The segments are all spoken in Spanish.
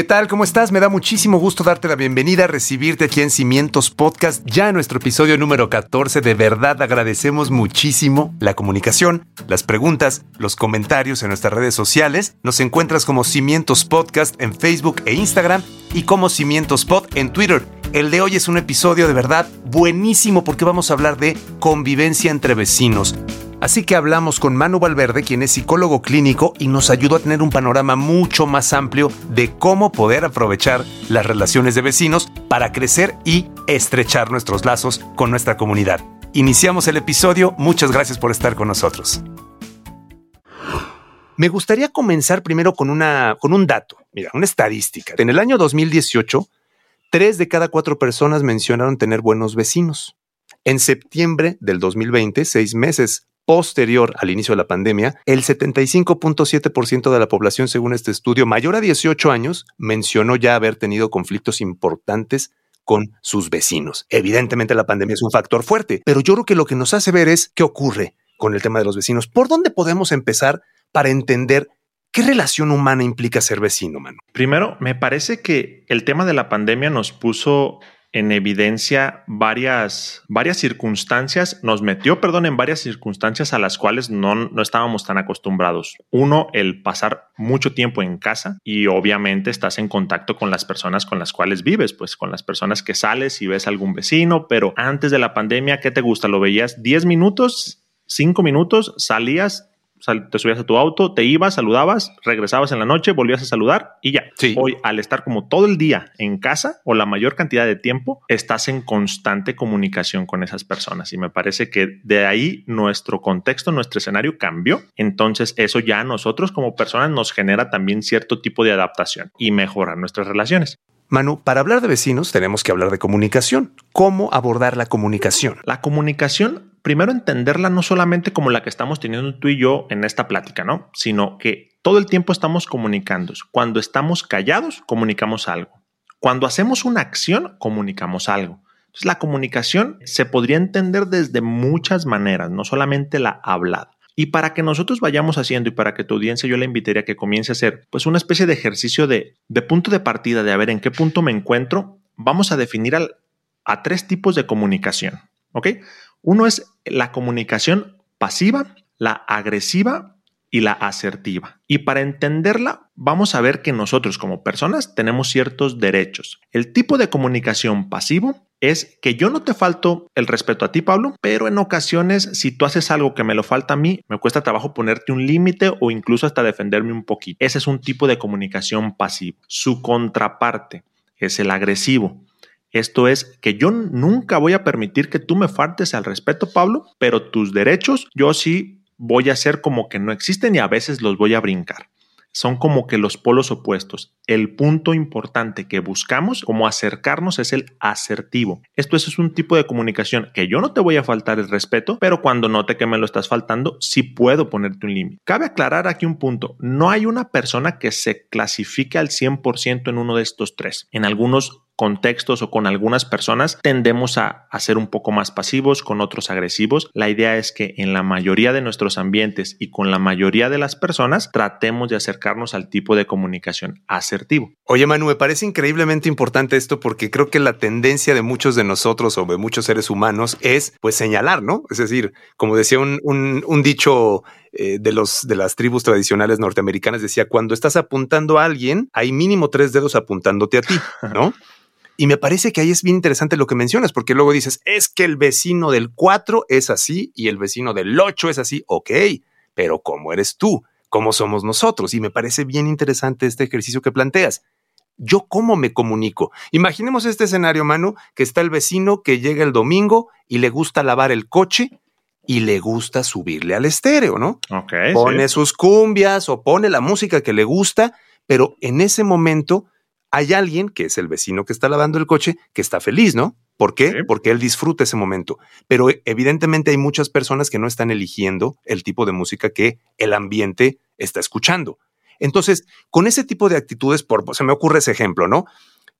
¿Qué tal? ¿Cómo estás? Me da muchísimo gusto darte la bienvenida, recibirte aquí en Cimientos Podcast, ya en nuestro episodio número 14. De verdad agradecemos muchísimo la comunicación, las preguntas, los comentarios en nuestras redes sociales. Nos encuentras como Cimientos Podcast en Facebook e Instagram y como Cimientos Pod en Twitter. El de hoy es un episodio de verdad buenísimo porque vamos a hablar de convivencia entre vecinos. Así que hablamos con Manu Valverde, quien es psicólogo clínico y nos ayudó a tener un panorama mucho más amplio de cómo poder aprovechar las relaciones de vecinos para crecer y estrechar nuestros lazos con nuestra comunidad. Iniciamos el episodio, muchas gracias por estar con nosotros. Me gustaría comenzar primero con, una, con un dato, mira, una estadística. En el año 2018, tres de cada cuatro personas mencionaron tener buenos vecinos. En septiembre del 2020, seis meses posterior al inicio de la pandemia, el 75.7% de la población, según este estudio, mayor a 18 años, mencionó ya haber tenido conflictos importantes con sus vecinos. Evidentemente la pandemia es un factor fuerte, pero yo creo que lo que nos hace ver es qué ocurre con el tema de los vecinos. ¿Por dónde podemos empezar para entender qué relación humana implica ser vecino, mano? Primero, me parece que el tema de la pandemia nos puso en evidencia varias, varias circunstancias, nos metió, perdón, en varias circunstancias a las cuales no, no estábamos tan acostumbrados. Uno, el pasar mucho tiempo en casa y obviamente estás en contacto con las personas con las cuales vives, pues con las personas que sales y ves algún vecino, pero antes de la pandemia, ¿qué te gusta? ¿Lo veías 10 minutos? 5 minutos, salías, te subías a tu auto, te ibas, saludabas, regresabas en la noche, volvías a saludar y ya. Hoy, al estar como todo el día en casa o la mayor cantidad de tiempo, estás en constante comunicación con esas personas. Y me parece que de ahí nuestro contexto, nuestro escenario cambió. Entonces, eso ya a nosotros como personas nos genera también cierto tipo de adaptación y mejora nuestras relaciones. Manu, para hablar de vecinos tenemos que hablar de comunicación. ¿Cómo abordar la comunicación? La comunicación primero entenderla no solamente como la que estamos teniendo tú y yo en esta plática, ¿no? Sino que todo el tiempo estamos comunicando. Cuando estamos callados, comunicamos algo. Cuando hacemos una acción, comunicamos algo. Entonces, la comunicación se podría entender desde muchas maneras, no solamente la hablada. Y para que nosotros vayamos haciendo y para que tu audiencia yo le invitaría a que comience a hacer pues una especie de ejercicio de, de punto de partida, de a ver en qué punto me encuentro, vamos a definir a tres tipos de comunicación. ¿Ok? Uno es la comunicación pasiva, la agresiva y la asertiva. Y para entenderla, vamos a ver que nosotros como personas tenemos ciertos derechos. El tipo de comunicación pasivo es que yo no te falto el respeto a ti, Pablo, pero en ocasiones si tú haces algo que me lo falta a mí, me cuesta trabajo ponerte un límite o incluso hasta defenderme un poquito. Ese es un tipo de comunicación pasivo. Su contraparte es el agresivo. Esto es que yo nunca voy a permitir que tú me faltes al respeto, Pablo, pero tus derechos yo sí voy a hacer como que no existen y a veces los voy a brincar son como que los polos opuestos. El punto importante que buscamos como acercarnos es el asertivo. Esto es un tipo de comunicación que yo no te voy a faltar el respeto, pero cuando note que me lo estás faltando, sí puedo ponerte un límite. Cabe aclarar aquí un punto. No hay una persona que se clasifique al 100% en uno de estos tres. En algunos contextos o con algunas personas tendemos a, a, ser un poco más pasivos, con otros agresivos. La idea es que en la mayoría de nuestros ambientes y con la mayoría de las personas tratemos de acercarnos al tipo de comunicación asertivo. Oye Manu, me parece increíblemente importante esto porque creo que la tendencia de muchos de nosotros o de muchos seres humanos es pues señalar, ¿no? Es decir, como decía un, un, un dicho eh, de, los, de las tribus tradicionales norteamericanas, decía, cuando estás apuntando a alguien, hay mínimo tres dedos apuntándote a ti, ¿no? Y me parece que ahí es bien interesante lo que mencionas, porque luego dices, es que el vecino del 4 es así y el vecino del 8 es así. Ok, pero ¿cómo eres tú? ¿Cómo somos nosotros? Y me parece bien interesante este ejercicio que planteas. ¿Yo cómo me comunico? Imaginemos este escenario, Manu, que está el vecino que llega el domingo y le gusta lavar el coche y le gusta subirle al estéreo, ¿no? Ok. Pone sus cumbias o pone la música que le gusta, pero en ese momento hay alguien, que es el vecino que está lavando el coche, que está feliz, ¿no? ¿Por qué? Porque él disfruta ese momento. Pero evidentemente hay muchas personas que no están eligiendo el tipo de música que el ambiente está escuchando. Entonces, con ese tipo de actitudes, por, se me ocurre ese ejemplo, ¿no?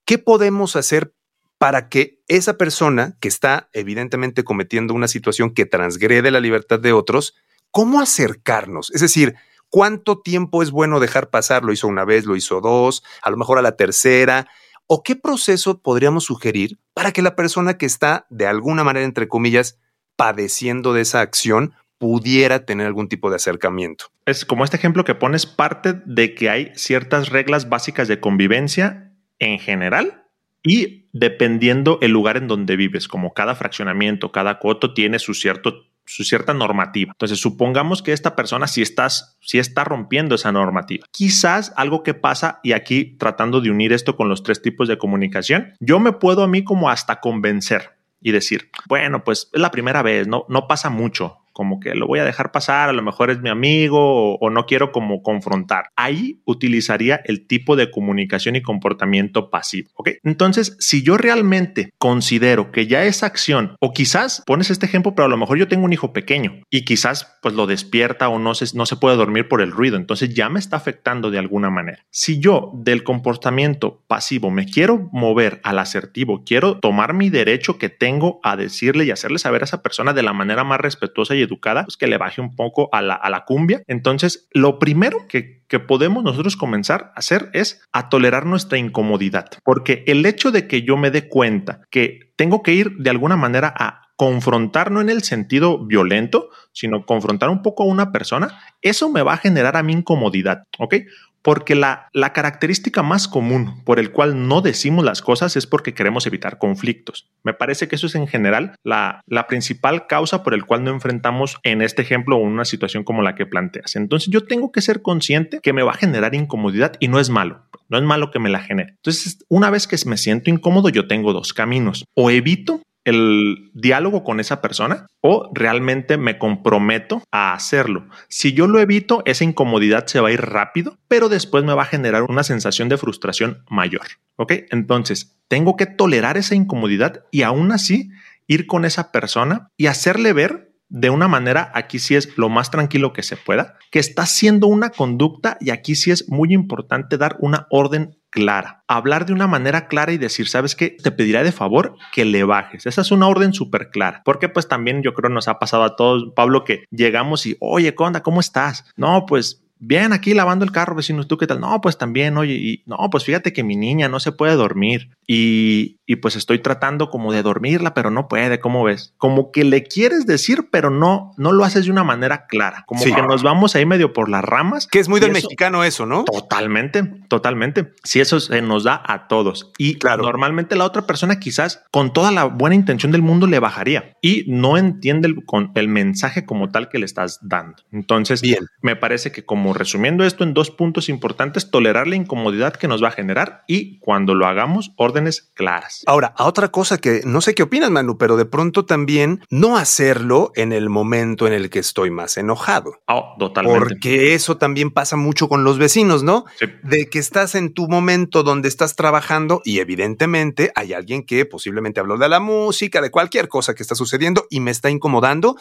¿Qué podemos hacer para que esa persona que está evidentemente cometiendo una situación que transgrede la libertad de otros, ¿cómo acercarnos? Es decir, ¿cuánto tiempo es bueno dejar pasar? Lo hizo una vez, lo hizo dos, a lo mejor a la tercera. ¿O qué proceso podríamos sugerir para que la persona que está de alguna manera, entre comillas, padeciendo de esa acción, pudiera tener algún tipo de acercamiento? Es como este ejemplo que pones parte de que hay ciertas reglas básicas de convivencia en general y dependiendo el lugar en donde vives, como cada fraccionamiento, cada coto tiene su cierto su cierta normativa. Entonces, supongamos que esta persona sí estás, si está rompiendo esa normativa. Quizás algo que pasa, y aquí tratando de unir esto con los tres tipos de comunicación, yo me puedo a mí como hasta convencer y decir, bueno, pues es la primera vez, no, no pasa mucho como que lo voy a dejar pasar, a lo mejor es mi amigo o, no quiero como confrontar. Ahí utilizaría el tipo de comunicación y comportamiento pasivo. ¿ok? Entonces, si yo realmente considero que ya esa acción, o quizás pones este ejemplo, pero a lo mejor yo tengo un hijo pequeño y quizás pues lo despierta o no se, no se puede dormir por el ruido, entonces ya me está afectando de alguna manera. Si yo del comportamiento pasivo me quiero mover al asertivo, quiero tomar mi derecho que tengo a decirle y hacerle saber a esa persona de la manera más respetuosa y pues que le baje un poco a la, a la cumbia. Entonces, lo primero que, que podemos nosotros comenzar a hacer es a tolerar nuestra incomodidad, porque el hecho de que yo me dé cuenta que tengo que ir de alguna manera a confrontar no en el sentido violento, sino confrontar un poco a una persona, eso me va a generar a mí incomodidad, ¿ok? Porque la, característica más común por el cual no decimos las cosas es porque queremos evitar conflictos. Me parece que eso es en general la, la principal causa por el cual no enfrentamos en este ejemplo una situación como la que planteas. Entonces yo tengo que ser consciente que me va a generar incomodidad y no es malo. No es malo que me la genere. Entonces, una vez que me siento incómodo, yo tengo dos caminos. O evito el diálogo con esa persona o realmente me comprometo a hacerlo. Si yo lo evito, esa incomodidad se va a ir rápido, pero después me va a generar una sensación de frustración mayor. ¿Ok? Entonces, tengo que tolerar esa incomodidad y aún así ir con esa persona y hacerle ver de una manera, aquí sí es lo más tranquilo que se pueda, que está haciendo una conducta y aquí sí es muy importante dar una orden clara. Hablar de una manera clara y decir, ¿sabes qué? Te pedirá de favor que le bajes. Esa es una orden súper clara. Porque pues también yo creo nos ha pasado a todos, Pablo, que llegamos y, oye, Conda, ¿cómo estás? No, pues bien, aquí lavando el carro, vecino, ¿tú qué tal? No, pues también, oye, y no, pues fíjate que mi niña no se puede dormir y, y, pues estoy tratando como de dormirla, pero no puede, ¿cómo ves? Como que le quieres decir, pero no, no lo haces de una manera clara, como que nos vamos ahí medio por las ramas. Que es muy del mexicano eso, ¿no? Totalmente, totalmente. Si eso se nos da a todos. Y claro. normalmente la otra persona quizás con toda la buena intención del mundo le bajaría y no entiende el, con el mensaje como tal que le estás dando. Entonces, Bien. me parece que como resumiendo esto en dos puntos importantes, tolerar la incomodidad que nos va a generar y cuando lo hagamos, órdenes claras. Ahora, a otra cosa que no sé qué opinas, Manu, pero de pronto también no hacerlo en el momento en el que estoy más enojado. Oh, totalmente. Porque eso también pasa mucho con los vecinos, ¿no? Sí. De que estás en tu momento donde estás trabajando y evidentemente hay alguien que posiblemente habló de la música, de cualquier cosa que está sucediendo y me está incomodando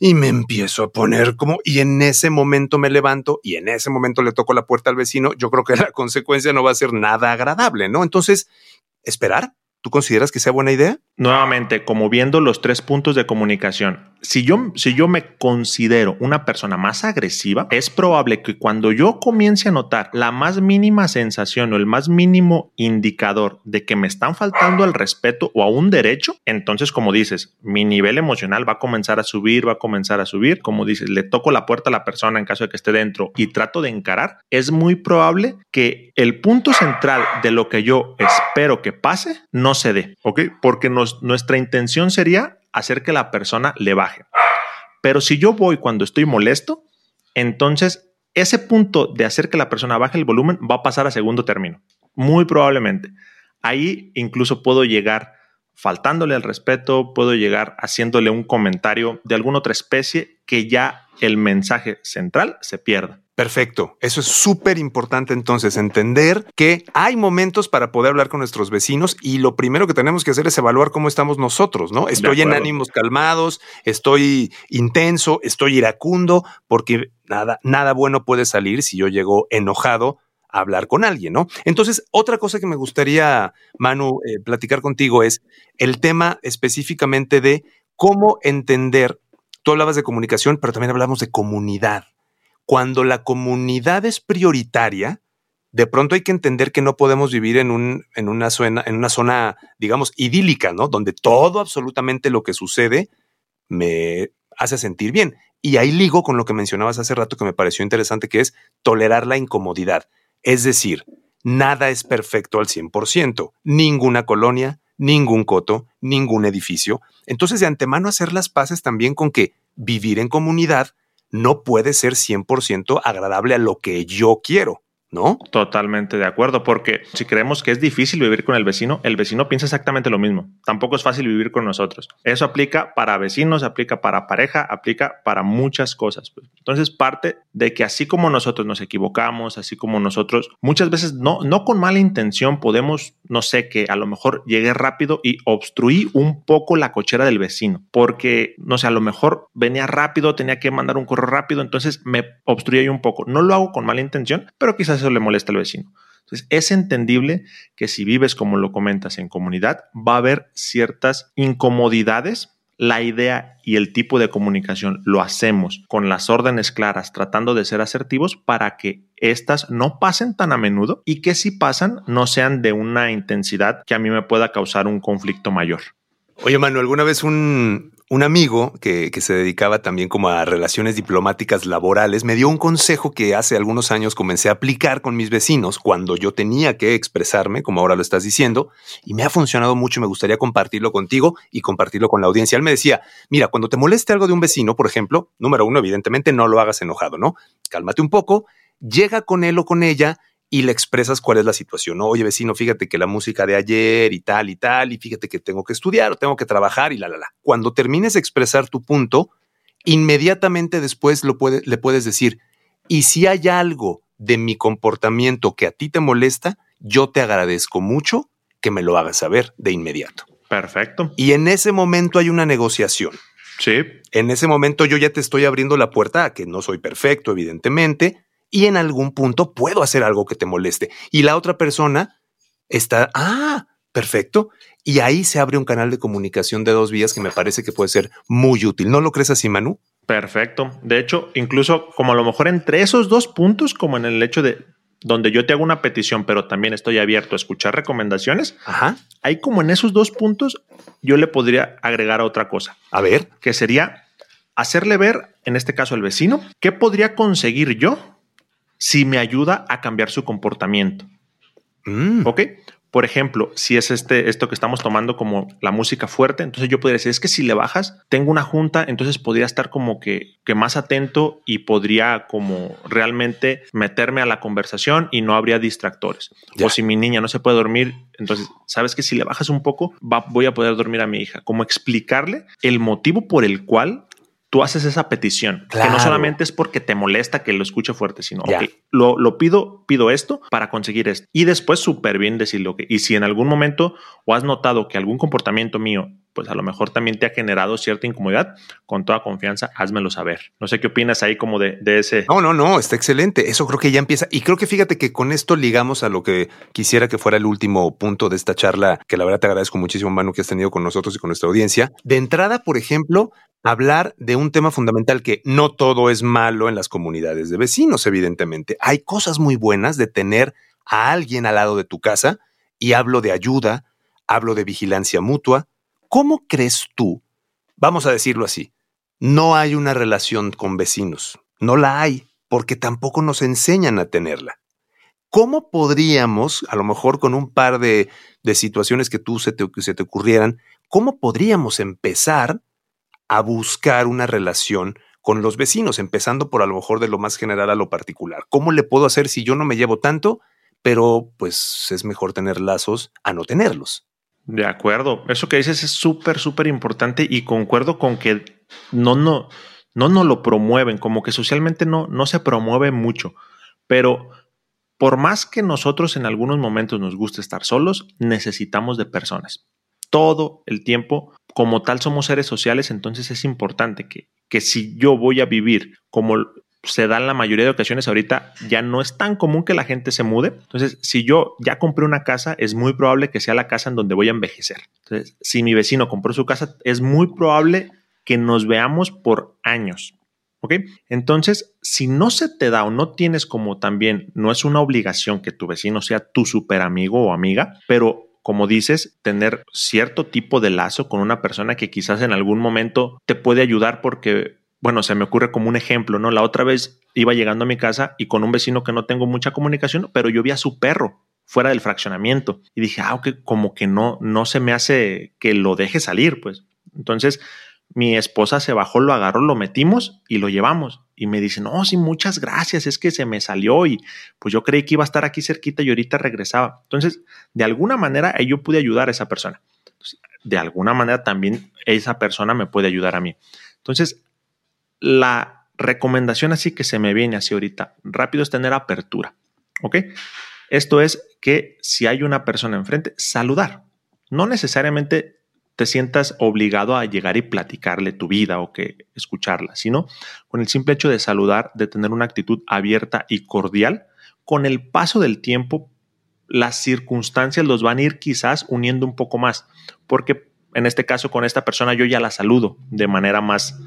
y me empiezo a poner como, y en ese momento me levanto y en ese momento le toco la puerta al vecino, yo creo que la consecuencia no va a ser nada agradable, ¿no? Entonces, esperar. ¿Tú consideras que sea buena idea? Nuevamente, como viendo los tres puntos de comunicación, si yo, si yo me considero una persona más agresiva, es probable que cuando yo comience a notar la más mínima sensación o el más mínimo indicador de que me están faltando al respeto o a un derecho, entonces, como dices, mi nivel emocional va a comenzar a subir, va a comenzar a subir. Como dices, le toco la puerta a la persona en caso de que esté dentro y trato de encarar. Es muy probable que el punto central de lo que yo espero que pase no se dé, ¿ok? Porque nuestra intención sería hacer que la persona le baje. Pero si yo voy cuando estoy molesto, entonces ese punto de hacer que la persona baje el volumen va a pasar a segundo término. Muy probablemente. Ahí incluso puedo llegar faltándole al respeto, puedo llegar haciéndole un comentario de alguna otra especie que ya el mensaje central se pierda. Perfecto. Eso es súper importante entonces, entender que hay momentos para poder hablar con nuestros vecinos y lo primero que tenemos que hacer es evaluar cómo estamos nosotros, ¿no? Estoy en ánimos calmados, estoy intenso, estoy iracundo, porque nada, nada bueno puede salir si yo llego enojado hablar con alguien, ¿no? Entonces, otra cosa que me gustaría, Manu, eh, platicar contigo es el tema específicamente de cómo entender, tú hablabas de comunicación, pero también hablamos de comunidad cuando la comunidad es prioritaria, de pronto hay que entender que no podemos vivir en, un, en, una, zona, en una zona, digamos, idílica, ¿no? Donde todo, absolutamente lo que sucede, me hace sentir bien. Y ahí ligo con lo que mencionabas hace rato que me pareció interesante, que es tolerar la incomodidad. Es decir, nada es perfecto al 100%, ninguna colonia, ningún coto, ningún edificio. Entonces, de antemano, hacer las paces también con que vivir en comunidad no puede ser 100% agradable a lo que yo quiero. ¿No? Totalmente de acuerdo, porque si creemos que es difícil vivir con el vecino, el vecino piensa exactamente lo mismo. Tampoco es fácil vivir con nosotros. Eso aplica para vecinos, aplica para pareja, aplica para muchas cosas. Entonces, parte de que así como nosotros nos equivocamos, así como nosotros muchas veces no, no con mala intención podemos, no sé, que a lo mejor llegué rápido y obstruí un poco la cochera del vecino, porque, no sé, a lo mejor venía rápido, tenía que mandar un correo rápido, entonces me obstruí un poco. No lo hago con mala intención, pero quizás eso le molesta al vecino. Entonces, es entendible que si vives, como lo comentas, en comunidad, va a haber ciertas incomodidades. La idea y el tipo de comunicación lo hacemos con las órdenes claras, tratando de ser asertivos para que éstas no pasen tan a menudo y que si pasan no sean de una intensidad que a mí me pueda causar un conflicto mayor. Oye, Manu, ¿alguna vez un, un amigo que, se dedicaba también como a relaciones diplomáticas laborales me dio un consejo que hace algunos años comencé a aplicar con mis vecinos cuando yo tenía que expresarme, como ahora lo estás diciendo, y me ha funcionado mucho y me gustaría compartirlo contigo y compartirlo con la audiencia. Él me decía, mira, cuando te moleste algo de un vecino, por ejemplo, número uno, evidentemente no lo hagas enojado, ¿no? Cálmate un poco, llega con él o con ella y le expresas cuál es la situación. ¿no? Oye, vecino, fíjate que la música de ayer y tal y tal, y fíjate que tengo que estudiar o tengo que trabajar y la, la, la. Cuando termines de expresar tu punto, inmediatamente después lo puede, le puedes decir, y si hay algo de mi comportamiento que a ti te molesta, yo te agradezco mucho que me lo hagas saber de inmediato. Perfecto. Y en ese momento hay una negociación. Sí. En ese momento yo ya te estoy abriendo la puerta a que no soy perfecto, evidentemente, y en algún punto puedo hacer algo que te moleste. Y la otra persona está, ah, perfecto. Y ahí se abre un canal de comunicación de dos vías que me parece que puede ser muy útil. ¿No lo crees así, Manu? Perfecto. De hecho, incluso como a lo mejor entre esos dos puntos, como en el hecho de donde yo te hago una petición, pero también estoy abierto a escuchar recomendaciones, Ajá. ahí como en esos dos puntos, yo le podría agregar otra cosa. A ver. Que sería hacerle ver, en este caso al vecino, qué podría conseguir yo si me ayuda a cambiar su comportamiento. Mm. ¿Ok? Por ejemplo, si es este, esto que estamos tomando como la música fuerte, entonces yo podría decir, es que si le bajas, tengo una junta, entonces podría estar como que, que más atento y podría como realmente meterme a la conversación y no habría distractores. O si mi niña no se puede dormir, entonces, sabes que si le bajas un poco, va, voy a poder dormir a mi hija. Como explicarle el motivo por el cual tú haces esa petición, que no solamente es porque te molesta que lo escuche fuerte, sino que lo, lo, pido, pido esto para conseguir esto. Y después súper bien decirlo. Y si en algún momento o has notado que algún comportamiento mío, pues a lo mejor también te ha generado cierta incomodidad, con toda confianza, házmelo saber. No sé qué opinas ahí como de, ese. No, no, no, está excelente. Eso creo que ya empieza. Y creo que fíjate que con esto ligamos a lo que quisiera que fuera el último punto de esta charla, que la verdad te agradezco muchísimo, Manu, que has tenido con nosotros y con nuestra audiencia. De entrada, por ejemplo, hablar de un tema fundamental que no todo es malo en las comunidades de vecinos, evidentemente. Hay cosas muy buenas de tener a alguien al lado de tu casa y hablo de ayuda, hablo de vigilancia mutua. ¿Cómo crees tú? Vamos a decirlo así. No hay una relación con vecinos. No la hay porque tampoco nos enseñan a tenerla. ¿Cómo podríamos, a lo mejor con un par de, de situaciones que tú se te, se te ocurrieran, cómo podríamos empezar a buscar una relación con los vecinos, empezando por a lo mejor de lo más general a lo particular. ¿Cómo le puedo hacer si yo no me llevo tanto, pero pues es mejor tener lazos a no tenerlos? De acuerdo. Eso que dices es súper, súper importante y concuerdo con que no, no, no nos lo promueven, como que socialmente no, no se promueve mucho. Pero por más que nosotros en algunos momentos nos guste estar solos, necesitamos de personas. Todo el tiempo, como tal somos seres sociales, entonces es importante que, que si yo voy a vivir como se da en la mayoría de ocasiones ahorita, ya no es tan común que la gente se mude. Entonces, si yo ya compré una casa, es muy probable que sea la casa en donde voy a envejecer. Entonces, si mi vecino compró su casa, es muy probable que nos veamos por años. ¿Ok? Entonces, si no se te da o no tienes como también, no es una obligación que tu vecino sea tu super amigo o amiga, pero como dices, tener cierto tipo de lazo con una persona que quizás en algún momento te puede ayudar porque bueno, se me ocurre como un ejemplo, ¿no? La otra vez iba llegando a mi casa y con un vecino que no tengo mucha comunicación, pero yo vi a su perro fuera del fraccionamiento y dije, ah, ok, como que no, no se me hace que lo deje salir, pues. Entonces, mi esposa se bajó, lo agarró, lo metimos y lo llevamos. Y me dice, no, sí, muchas gracias, es que se me salió y pues yo creí que iba a estar aquí cerquita y ahorita regresaba. Entonces, de alguna manera yo pude ayudar a esa persona. De alguna manera también esa persona me puede ayudar a mí. Entonces, la recomendación así que se me viene así ahorita rápido es tener apertura. ¿Ok? Esto es que si hay una persona enfrente, saludar. No necesariamente te sientas obligado a llegar y platicarle tu vida o que escucharla, sino con el simple hecho de saludar, de tener una actitud abierta y cordial, con el paso del tiempo las circunstancias los van a ir quizás uniendo un poco más, porque en este caso con esta persona yo ya la saludo de manera más,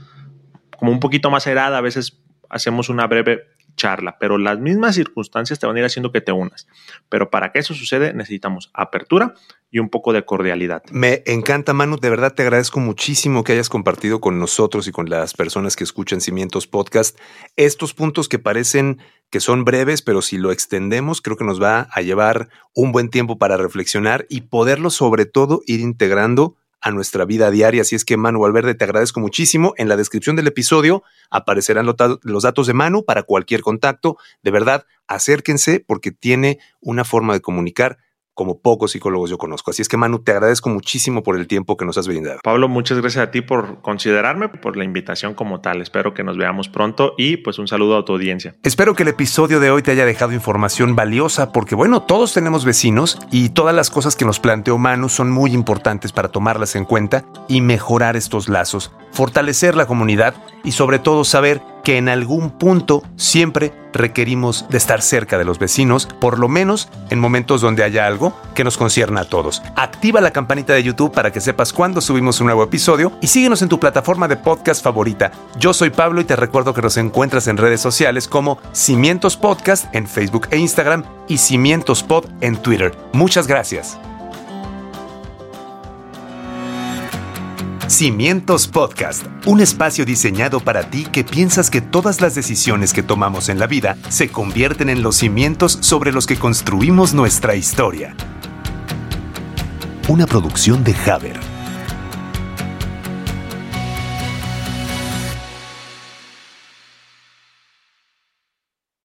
como un poquito más herada, a veces hacemos una breve charla, pero las mismas circunstancias te van a ir haciendo que te unas. Pero para que eso sucede necesitamos apertura y un poco de cordialidad. Me encanta, Manu. De verdad te agradezco muchísimo que hayas compartido con nosotros y con las personas que escuchan Cimientos Podcast estos puntos que parecen que son breves, pero si lo extendemos, creo que nos va a llevar un buen tiempo para reflexionar y poderlo sobre todo ir integrando a nuestra vida diaria. Así es que, Manu Valverde, te agradezco muchísimo. En la descripción del episodio aparecerán los datos de Manu para cualquier contacto. De verdad, acérquense porque tiene una forma de comunicar como pocos psicólogos yo conozco. Así es que Manu, te agradezco muchísimo por el tiempo que nos has brindado. Pablo, muchas gracias a ti por considerarme, por la invitación como tal. Espero que nos veamos pronto y pues un saludo a tu audiencia. Espero que el episodio de hoy te haya dejado información valiosa porque bueno, todos tenemos vecinos y todas las cosas que nos planteó Manu son muy importantes para tomarlas en cuenta y mejorar estos lazos, fortalecer la comunidad y sobre todo saber que en algún punto siempre requerimos de estar cerca de los vecinos, por lo menos en momentos donde haya algo que nos concierna a todos. Activa la campanita de YouTube para que sepas cuando subimos un nuevo episodio y síguenos en tu plataforma de podcast favorita. Yo soy Pablo y te recuerdo que nos encuentras en redes sociales como Cimientos Podcast en Facebook e Instagram y Cimientos Pod en Twitter. Muchas gracias. Cimientos Podcast, un espacio diseñado para ti que piensas que todas las decisiones que tomamos en la vida se convierten en los cimientos sobre los que construimos nuestra historia. Una producción de Haber.